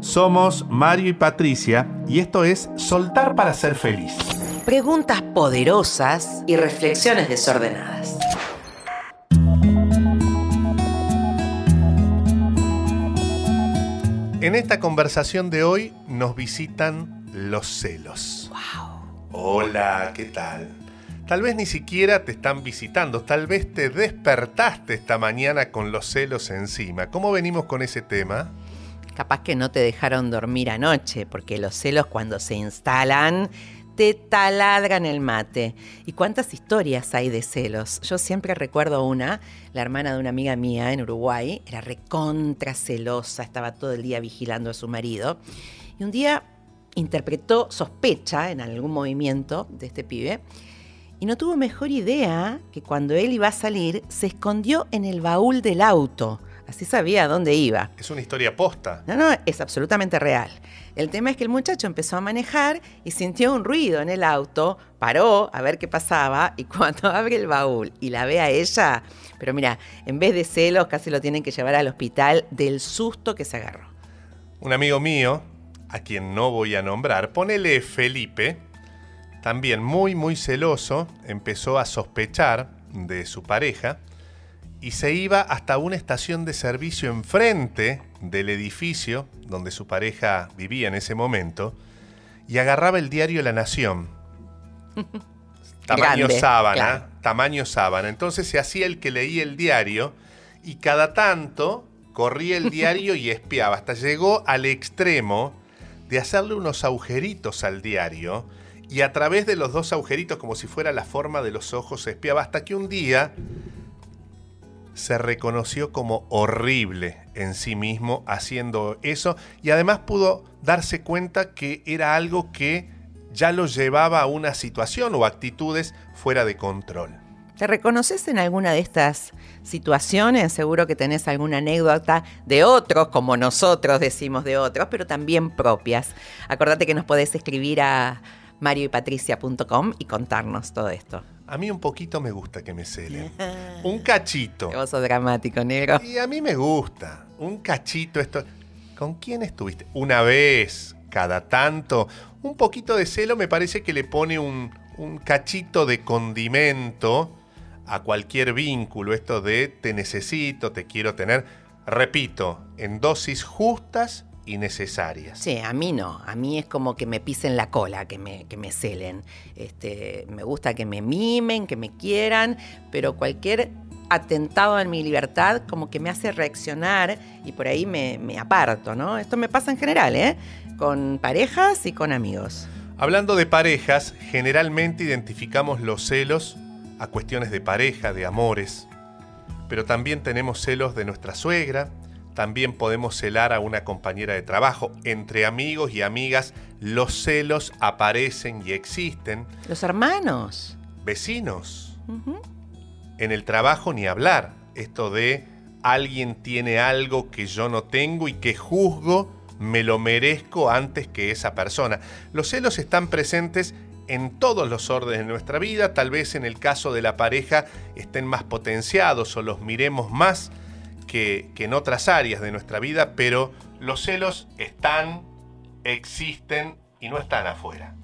Somos Mario y Patricia y esto es Soltar para ser feliz. Preguntas poderosas y reflexiones desordenadas. En esta conversación de hoy nos visitan los celos. Wow. Hola, ¿qué tal? Tal vez ni siquiera te están visitando, tal vez te despertaste esta mañana con los celos encima. ¿Cómo venimos con ese tema? Capaz que no te dejaron dormir anoche, porque los celos cuando se instalan te taladran el mate. ¿Y cuántas historias hay de celos? Yo siempre recuerdo una, la hermana de una amiga mía en Uruguay, era recontra celosa, estaba todo el día vigilando a su marido. Y un día interpretó sospecha en algún movimiento de este pibe y no tuvo mejor idea que cuando él iba a salir se escondió en el baúl del auto. Así sabía a dónde iba. Es una historia posta. No, no, es absolutamente real. El tema es que el muchacho empezó a manejar y sintió un ruido en el auto, paró a ver qué pasaba y cuando abre el baúl y la ve a ella, pero mira, en vez de celos casi lo tienen que llevar al hospital del susto que se agarró. Un amigo mío, a quien no voy a nombrar, ponele Felipe, también muy muy celoso, empezó a sospechar de su pareja y se iba hasta una estación de servicio enfrente del edificio donde su pareja vivía en ese momento y agarraba el diario La Nación. tamaño Grande, sábana, claro. tamaño sábana. Entonces se hacía el que leía el diario y cada tanto corría el diario y espiaba. Hasta llegó al extremo de hacerle unos agujeritos al diario y a través de los dos agujeritos, como si fuera la forma de los ojos, espiaba. Hasta que un día se reconoció como horrible en sí mismo haciendo eso y además pudo darse cuenta que era algo que ya lo llevaba a una situación o actitudes fuera de control. ¿Te reconoces en alguna de estas situaciones? Seguro que tenés alguna anécdota de otros, como nosotros decimos de otros, pero también propias. Acordate que nos podés escribir a marioypatricia.com y contarnos todo esto. A mí un poquito me gusta que me celen. Un cachito. Qué vos sos dramático, negro. Y a mí me gusta. Un cachito esto. ¿Con quién estuviste? Una vez, cada tanto. Un poquito de celo me parece que le pone un, un cachito de condimento a cualquier vínculo. Esto de te necesito, te quiero tener. Repito, en dosis justas y necesarias. Sí, a mí no. A mí es como que me pisen la cola, que me, que me celen. Este, me gusta que me mimen, que me quieran, pero cualquier atentado en mi libertad como que me hace reaccionar y por ahí me, me aparto, ¿no? Esto me pasa en general, ¿eh? Con parejas y con amigos. Hablando de parejas, generalmente identificamos los celos a cuestiones de pareja, de amores, pero también tenemos celos de nuestra suegra, también podemos celar a una compañera de trabajo. Entre amigos y amigas, los celos aparecen y existen. Los hermanos. Vecinos, en el trabajo ni hablar. Esto de alguien tiene algo que yo no tengo y que juzgo, me lo merezco antes que esa persona. Los celos están presentes en todos los órdenes de nuestra vida, tal vez en el caso de la pareja estén más potenciados o los miremos más que, en otras áreas de nuestra vida, pero los celos están, existen y no están afuera,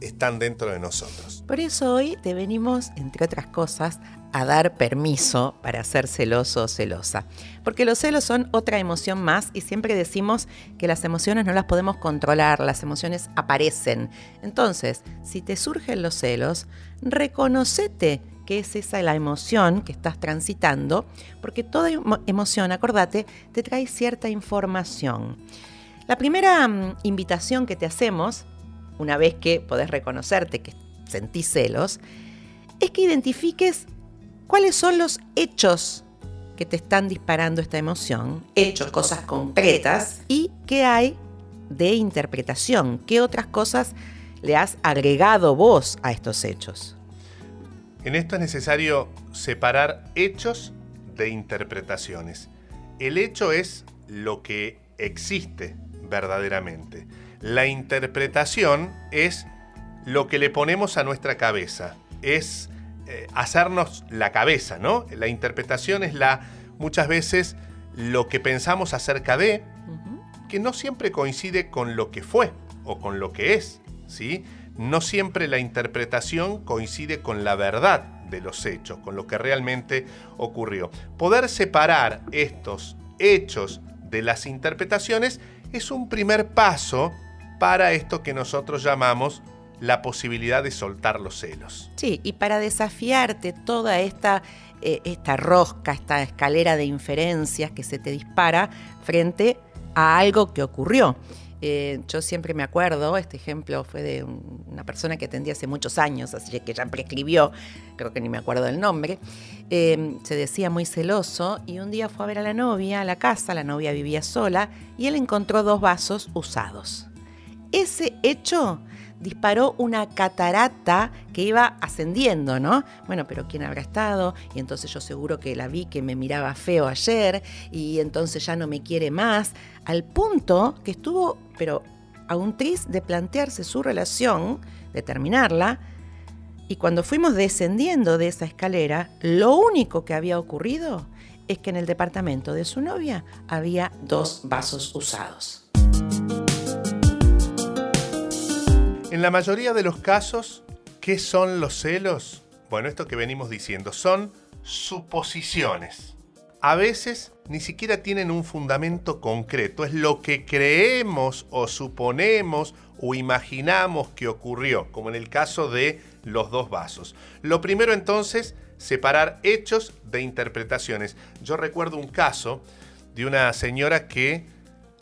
están dentro de nosotros. Por eso hoy te venimos, entre otras cosas, a dar permiso para ser celoso o celosa. Porque los celos son otra emoción más y siempre decimos que las emociones no las podemos controlar, las emociones aparecen. Entonces, si te surgen los celos, reconocete que es esa la emoción que estás transitando, porque toda emo- emoción, acordate, te trae cierta información. La primera mm, invitación que te hacemos, una vez que podés reconocerte que sentís celos, es que identifiques cuáles son los hechos que te están disparando esta emoción, hechos, cosas concretas, y qué hay de interpretación, qué otras cosas le has agregado vos a estos hechos. En esto es necesario separar hechos de interpretaciones. El hecho es lo que existe verdaderamente. La interpretación es lo que le ponemos a nuestra cabeza. Es eh, hacernos la cabeza, ¿no? La interpretación es la muchas veces lo que pensamos acerca de, que no siempre coincide con lo que fue o con lo que es, ¿sí? No siempre la interpretación coincide con la verdad de los hechos, con lo que realmente ocurrió. Poder separar estos hechos de las interpretaciones es un primer paso para esto que nosotros llamamos la posibilidad de soltar los celos. Sí, y para desafiarte toda esta, eh, esta rosca, esta escalera de inferencias que se te dispara frente a algo que ocurrió. Eh, yo siempre me acuerdo, este ejemplo fue de una persona que atendí hace muchos años, así que ya prescribió, creo que ni me acuerdo del nombre, eh, se decía muy celoso y un día fue a ver a la novia a la casa, la novia vivía sola y él encontró dos vasos usados. Ese hecho disparó una catarata que iba ascendiendo, ¿no? Bueno, pero ¿quién habrá estado? Y entonces yo seguro que la vi que me miraba feo ayer y entonces ya no me quiere más, al punto que estuvo, pero a un tris de plantearse su relación, de terminarla, y cuando fuimos descendiendo de esa escalera, lo único que había ocurrido es que en el departamento de su novia había dos vasos usados. En la mayoría de los casos, ¿qué son los celos? Bueno, esto que venimos diciendo son suposiciones. A veces ni siquiera tienen un fundamento concreto, es lo que creemos o suponemos o imaginamos que ocurrió, como en el caso de los dos vasos. Lo primero entonces, separar hechos de interpretaciones. Yo recuerdo un caso de una señora que,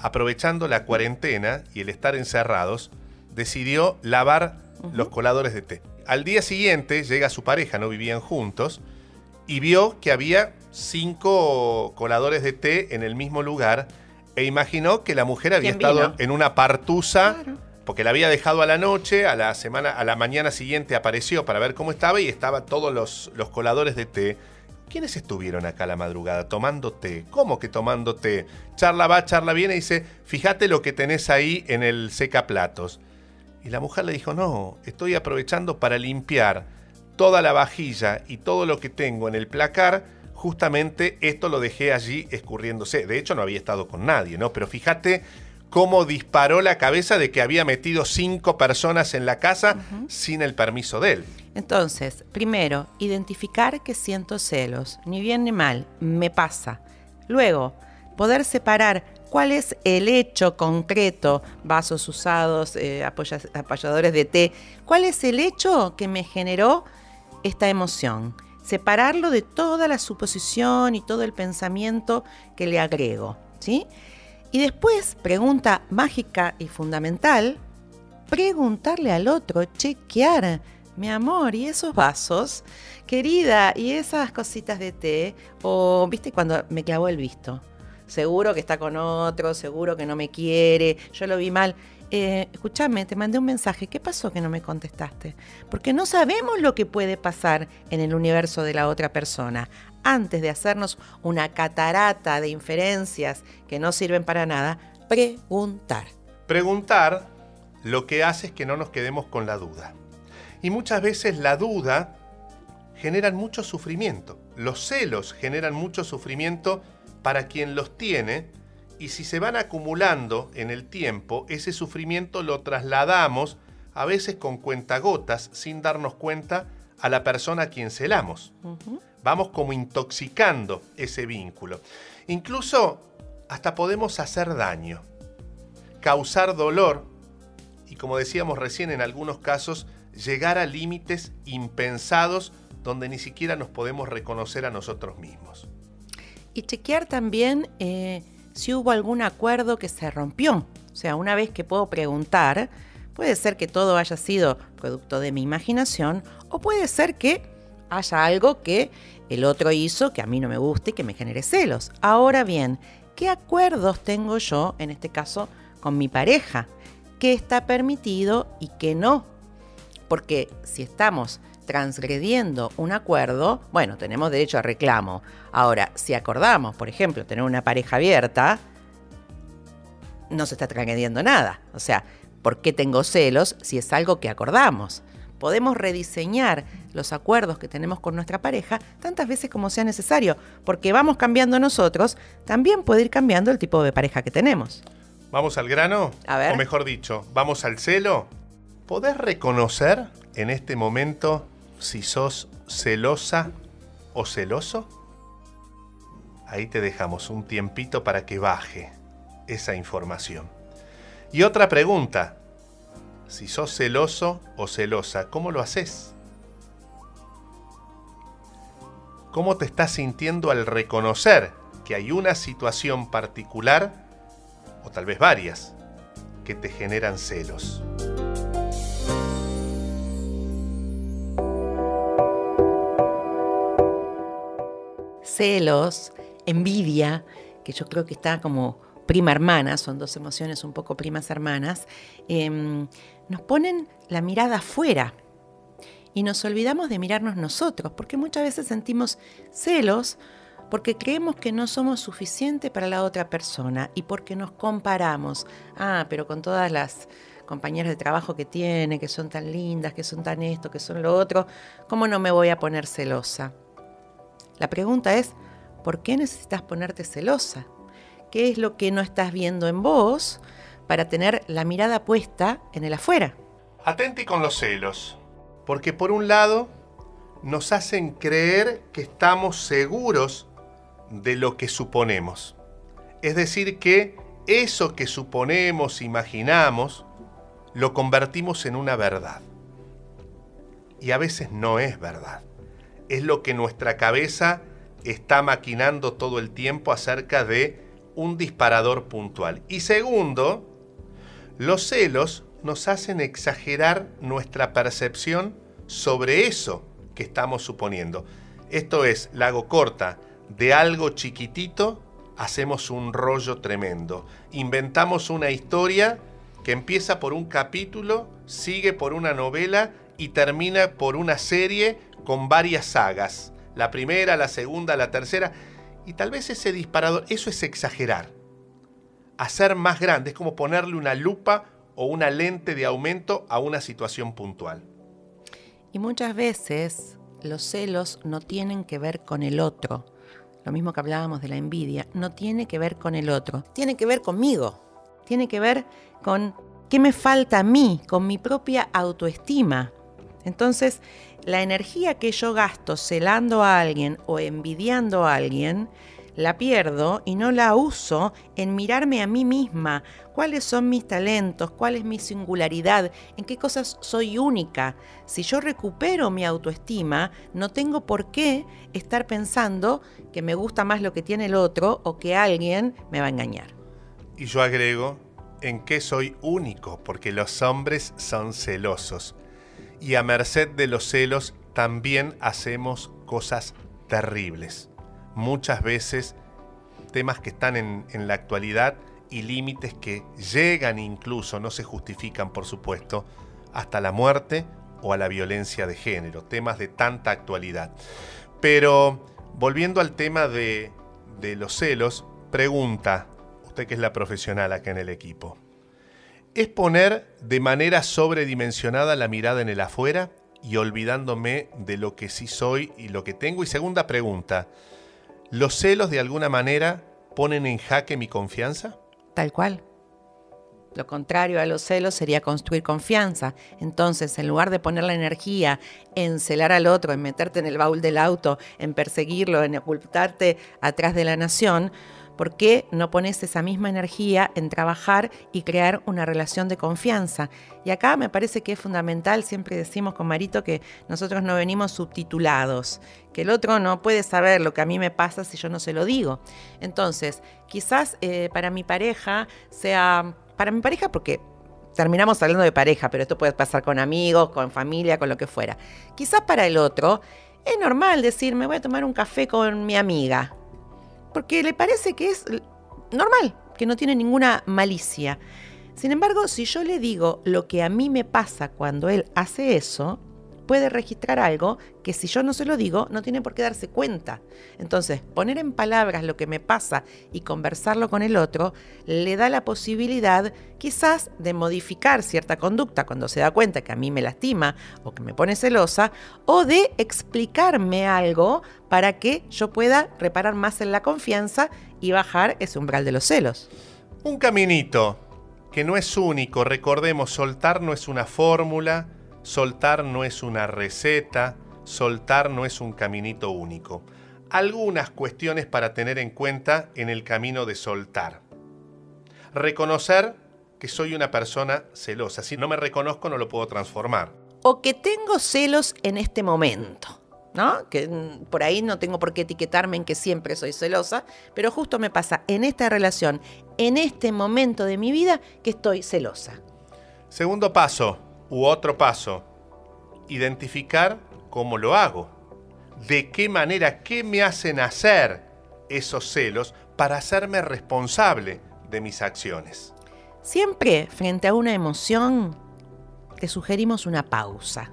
aprovechando la cuarentena y el estar encerrados, decidió lavar los coladores de té. Al día siguiente llega su pareja, no vivían juntos, y vio que había cinco coladores de té en el mismo lugar e imaginó que la mujer había estado en una partusa porque la había dejado a la noche, a la semana, a la mañana siguiente apareció para ver cómo estaba y estaba todos los, los coladores de té. ¿Quiénes estuvieron acá la madrugada tomando té? ¿Cómo que tomando té? Charla va, charla viene y dice, fíjate lo que tenés ahí en el secaplatos. Y la mujer le dijo, no, estoy aprovechando para limpiar toda la vajilla y todo lo que tengo en el placar, justamente esto lo dejé allí escurriéndose. De hecho, no había estado con nadie, ¿no? Pero fíjate cómo disparó la cabeza de que había metido cinco personas en la casa sin el permiso de él. Entonces, primero, identificar que siento celos, ni bien ni mal, me pasa. Luego, poder separar cuál es el hecho concreto, vasos usados, eh, apoyadores de té, cuál es el hecho que me generó esta emoción. Separarlo de toda la suposición y todo el pensamiento que le agrego. ¿sí? Y después, pregunta mágica y fundamental, preguntarle al otro, chequear, mi amor, ¿y esos vasos? Querida, ¿y esas cositas de té? O, viste, cuando me clavó el visto seguro que está con otro, seguro que no me quiere, yo lo vi mal. Eh, escúchame, te mandé un mensaje, ¿qué pasó que no me contestaste? Porque no sabemos lo que puede pasar en el universo de la otra persona. Antes de hacernos una catarata de inferencias que no sirven para nada, preguntar. Preguntar lo que hace es que no nos quedemos con la duda. Y muchas veces la duda genera mucho sufrimiento. Los celos generan mucho sufrimiento para quien los tiene y si se van acumulando en el tiempo, ese sufrimiento lo trasladamos a veces con cuentagotas sin darnos cuenta a la persona a quien celamos. Vamos como intoxicando ese vínculo. Incluso hasta podemos hacer daño, causar dolor y como decíamos recién en algunos casos, llegar a límites impensados donde ni siquiera nos podemos reconocer a nosotros mismos. Y chequear también eh, si hubo algún acuerdo que se rompió. O sea, una vez que puedo preguntar, puede ser que todo haya sido producto de mi imaginación o puede ser que haya algo que el otro hizo que a mí no me guste y que me genere celos. Ahora bien, ¿qué acuerdos tengo yo, en este caso, con mi pareja? ¿Qué está permitido y qué no? Porque si estamos transgrediendo un acuerdo, bueno, tenemos derecho a reclamo. Ahora, si acordamos, por ejemplo, tener una pareja abierta, no se está transgrediendo nada. O sea, ¿por qué tengo celos si es algo que acordamos? Podemos rediseñar los acuerdos que tenemos con nuestra pareja tantas veces como sea necesario, porque vamos cambiando nosotros, también puede ir cambiando el tipo de pareja que tenemos. ¿Vamos al grano? A ver. O mejor dicho, ¿vamos al celo? ¿Podés reconocer en este momento si sos celosa o celoso? Ahí te dejamos un tiempito para que baje esa información. Y otra pregunta. Si sos celoso o celosa, ¿cómo lo haces? ¿Cómo te estás sintiendo al reconocer que hay una situación particular, o tal vez varias, que te generan celos? Celos, envidia, que yo creo que está como prima hermana, son dos emociones un poco primas hermanas, em, nos ponen la mirada afuera y nos olvidamos de mirarnos nosotros, porque muchas veces sentimos celos porque creemos que no somos suficientes para la otra persona y porque nos comparamos. Ah, pero con todas las compañeras de trabajo que tiene, que son tan lindas, que son tan esto, que son lo otro, ¿cómo no me voy a poner celosa? La pregunta es, ¿por qué necesitas ponerte celosa? ¿Qué es lo que no estás viendo en vos para tener la mirada puesta en el afuera? Atenti con los celos, porque por un lado nos hacen creer que estamos seguros de lo que suponemos. Es decir, que eso que suponemos, imaginamos, lo convertimos en una verdad. Y a veces no es verdad. Es lo que nuestra cabeza está maquinando todo el tiempo acerca de un disparador puntual. Y segundo, los celos nos hacen exagerar nuestra percepción sobre eso que estamos suponiendo. Esto es, la hago corta, de algo chiquitito hacemos un rollo tremendo. Inventamos una historia que empieza por un capítulo, sigue por una novela y termina por una serie con varias sagas. La primera, la segunda, la tercera. Y tal vez ese disparador, eso es exagerar. Hacer más grande es como ponerle una lupa o una lente de aumento a una situación puntual. Y muchas veces los celos no tienen que ver con el otro. Lo mismo que hablábamos de la envidia, no tiene que ver con el otro, tiene que ver conmigo. Tiene que ver con qué me falta a mí, con mi propia autoestima. Entonces, la energía que yo gasto celando a alguien o envidiando a alguien, la pierdo y no la uso en mirarme a mí misma, cuáles son mis talentos, cuál es mi singularidad, en qué cosas soy única. Si yo recupero mi autoestima, no tengo por qué estar pensando que me gusta más lo que tiene el otro o que alguien me va a engañar. Y yo agrego en qué soy único, porque los hombres son celosos. Y a merced de los celos también hacemos cosas terribles muchas veces temas que están en, la actualidad y límites que llegan incluso, no se justifican por supuesto, hasta la muerte o a la violencia de género, temas de tanta actualidad. Pero volviendo al tema de, de los celos, pregunta, usted que es la profesional acá en el equipo, ¿es poner de manera sobredimensionada la mirada en el afuera y olvidándome de lo que sí soy y lo que tengo? Y segunda pregunta, ¿Los celos de alguna manera ponen en jaque mi confianza? Tal cual. Lo contrario a los celos sería construir confianza. Entonces, en lugar de poner la energía en celar al otro, en meterte en el baúl del auto, en perseguirlo, en ocultarte atrás de la nación, ¿Por qué no pones esa misma energía en trabajar y crear una relación de confianza? Y acá me parece que es fundamental, siempre decimos con Marito que nosotros no venimos subtitulados, que el otro no puede saber lo que a mí me pasa si yo no se lo digo. Entonces, quizás eh, para mi pareja sea, para mi pareja porque terminamos hablando de pareja, pero esto puede pasar con amigos, con familia, con lo que fuera. Quizás para el otro es normal decir, me voy a tomar un café con mi amiga porque le parece que es normal, que no tiene ninguna malicia. Sin embargo, si yo le digo lo que a mí me pasa cuando él hace eso, puede registrar algo que si yo no se lo digo, no tiene por qué darse cuenta. Entonces, poner en palabras lo que me pasa y conversarlo con el otro le da la posibilidad quizás de modificar cierta conducta cuando se da cuenta que a mí me lastima o que me pone celosa, o de explicarme algo para que yo pueda reparar más en la confianza y bajar ese umbral de los celos. Un caminito que no es único, recordemos, soltar no es una fórmula, soltar no es una receta, soltar no es un caminito único. Algunas cuestiones para tener en cuenta en el camino de soltar. Reconocer que soy una persona celosa. Si no me reconozco no lo puedo transformar. O que tengo celos en este momento. ¿no? Que mm, por ahí no tengo por qué etiquetarme en que siempre soy celosa, pero justo me pasa en esta relación, en este momento de mi vida, que estoy celosa. Segundo paso, u otro paso, identificar cómo lo hago. De qué manera, qué me hacen hacer esos celos para hacerme responsable de mis acciones. Siempre frente a una emoción, te sugerimos una pausa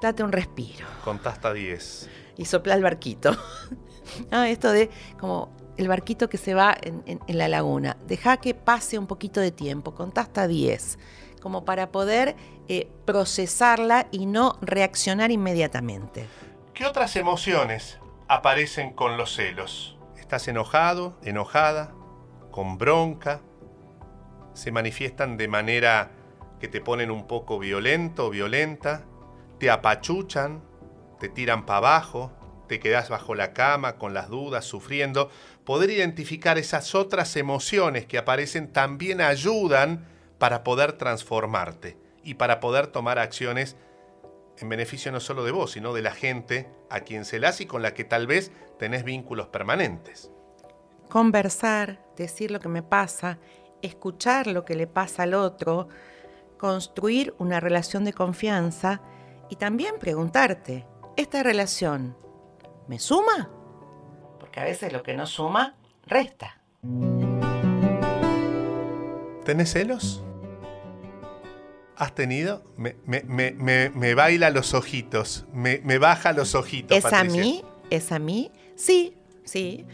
date un respiro. Contá hasta 10. Y sopla el barquito. ah, esto de como el barquito que se va en, la laguna. Deja que pase un poquito de tiempo, contá hasta 10, como para poder eh, procesarla y no reaccionar inmediatamente. ¿Qué otras emociones aparecen con los celos? ¿Estás enojado, enojada, con bronca? ¿Se manifiestan de manera que te ponen un poco violento violenta? te apachuchan, te tiran para abajo, te quedas bajo la cama con las dudas, sufriendo, poder identificar esas otras emociones que aparecen también ayudan para poder transformarte y para poder tomar acciones en beneficio no solo de vos, sino de la gente a quien se las y con la que tal vez tenés vínculos permanentes. Conversar, decir lo que me pasa, escuchar lo que le pasa al otro, construir una relación de confianza y también preguntarte, ¿esta relación me suma? Porque a veces lo que no suma, resta. ¿Tenés celos? ¿Has tenido? Me, me, baila los ojitos, me, baja los ojitos. ¿Es a mí? ¿Es a mí? Sí, sí.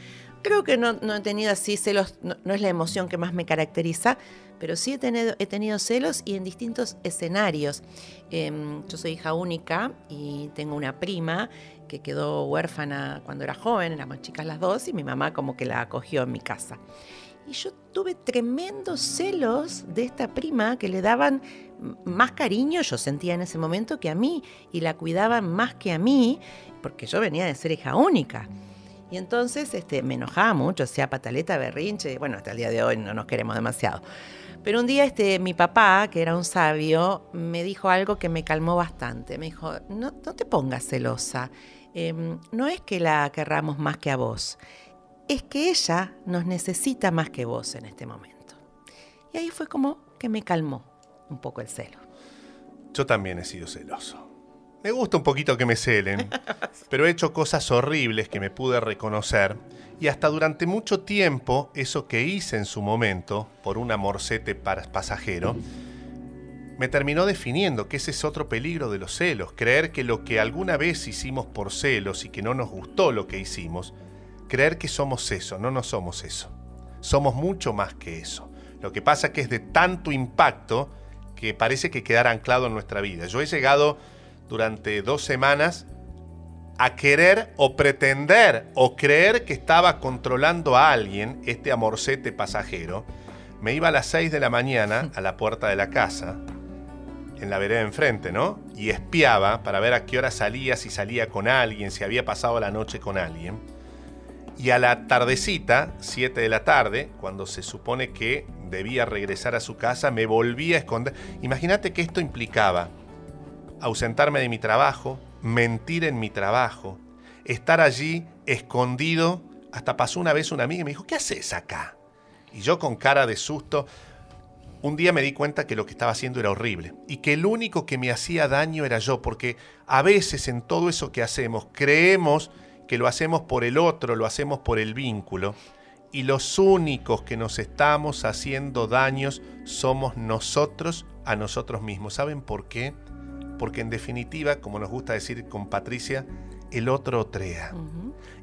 Creo que no, he tenido así celos, no, es la emoción que más me caracteriza, pero sí he tenido, he tenido celos y en distintos escenarios. Em, yo soy hija única y tengo una prima que quedó huérfana cuando era joven, éramos chicas las dos, y mi mamá como que la acogió en mi casa. Y yo tuve tremendos celos de esta prima que le daban más cariño, yo sentía en ese momento, que a mí, y la cuidaban más que a mí, porque yo venía de ser hija única. Y entonces este, me enojaba mucho, hacía pataleta, berrinche, bueno, hasta el día de hoy no nos queremos demasiado. Pero un día este, mi papá, que era un sabio, me dijo algo que me calmó bastante. Me dijo, no, no te pongas celosa, em, no es que la querramos más que a vos, es que ella nos necesita más que vos en este momento. Y ahí fue como que me calmó un poco el celo. Yo también he sido celoso. Me gusta un poquito que me celen, pero he hecho cosas horribles que me pude reconocer y hasta durante mucho tiempo eso que hice en su momento, por un amorcete pasajero, me terminó definiendo que ese es otro peligro de los celos, creer que lo que alguna vez hicimos por celos y que no nos gustó lo que hicimos, creer que somos eso, no, no somos eso. Somos mucho más que eso. Lo que pasa que es de tanto impacto que parece que quedar anclado en nuestra vida. Yo he llegado durante dos semanas a querer o pretender o creer que estaba controlando a alguien, este amorcete pasajero, me iba a las 6 de la mañana a la puerta de la casa, en la vereda enfrente, ¿no? Y espiaba para ver a qué hora salía, si salía con alguien, si había pasado la noche con alguien. Y a la tardecita, 7 de la tarde, cuando se supone que debía regresar a su casa, me volvía a esconder. Imagínate que esto implicaba ausentarme de mi trabajo, mentir en mi trabajo, estar allí escondido. Hasta pasó una vez una amiga y me dijo, ¿qué haces acá? Y yo con cara de susto, un día me di cuenta que lo que estaba haciendo era horrible y que el único que me hacía daño era yo, porque a veces en todo eso que hacemos creemos que lo hacemos por el otro, lo hacemos por el vínculo, y los únicos que nos estamos haciendo daños somos nosotros a nosotros mismos. ¿Saben por qué? porque en definitiva, como nos gusta decir con Patricia, el otro otrea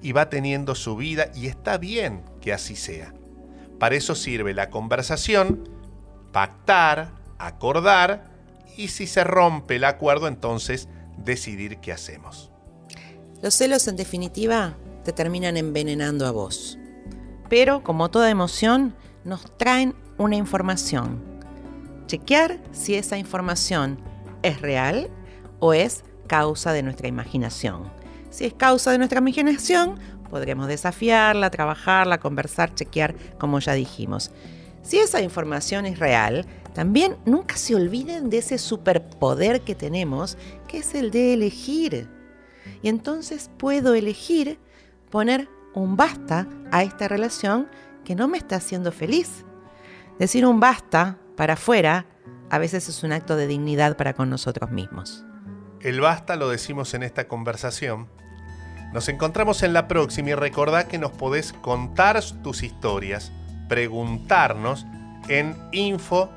y va teniendo su vida y está bien que así sea. Para eso sirve la conversación, pactar, acordar y si se rompe el acuerdo entonces decidir qué hacemos. Los celos en definitiva te terminan envenenando a vos. pero como toda emoción, nos traen una información. Chequear si esa información es real o es causa de nuestra imaginación. Si es causa de nuestra imaginación, podremos desafiarla, trabajarla, conversar, chequear, como ya dijimos. Si esa información es real, también nunca se olviden de ese superpoder que tenemos, que es el de elegir. Y entonces puedo elegir poner un basta a esta relación que no me está haciendo feliz. Decir un basta para afuera a veces es un acto de dignidad para con nosotros mismos. El basta lo decimos en esta conversación. Nos encontramos en la próxima y recordá que nos podés contar tus historias, preguntarnos en info.